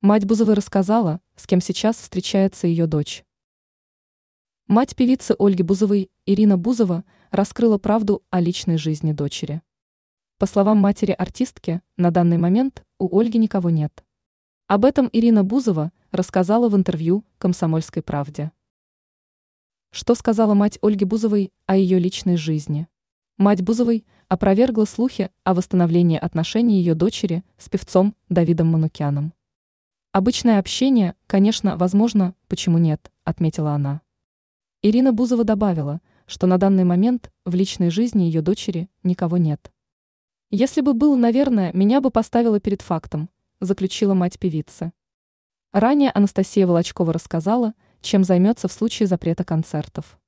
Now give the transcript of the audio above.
Мать Бузовой рассказала, с кем сейчас встречается ее дочь. Мать певицы Ольги Бузовой, Ирина Бузова, раскрыла правду о личной жизни дочери. По словам матери артистки, на данный момент у Ольги никого нет. Об этом Ирина Бузова рассказала в интервью «Комсомольской правде». Что сказала мать Ольги Бузовой о ее личной жизни? Мать Бузовой опровергла слухи о восстановлении отношений ее дочери с певцом Давидом Манукяном. Обычное общение, конечно, возможно, почему нет, отметила она. Ирина Бузова добавила, что на данный момент в личной жизни ее дочери никого нет. Если бы было, наверное, меня бы поставило перед фактом, заключила мать певицы. Ранее Анастасия Волочкова рассказала, чем займется в случае запрета концертов.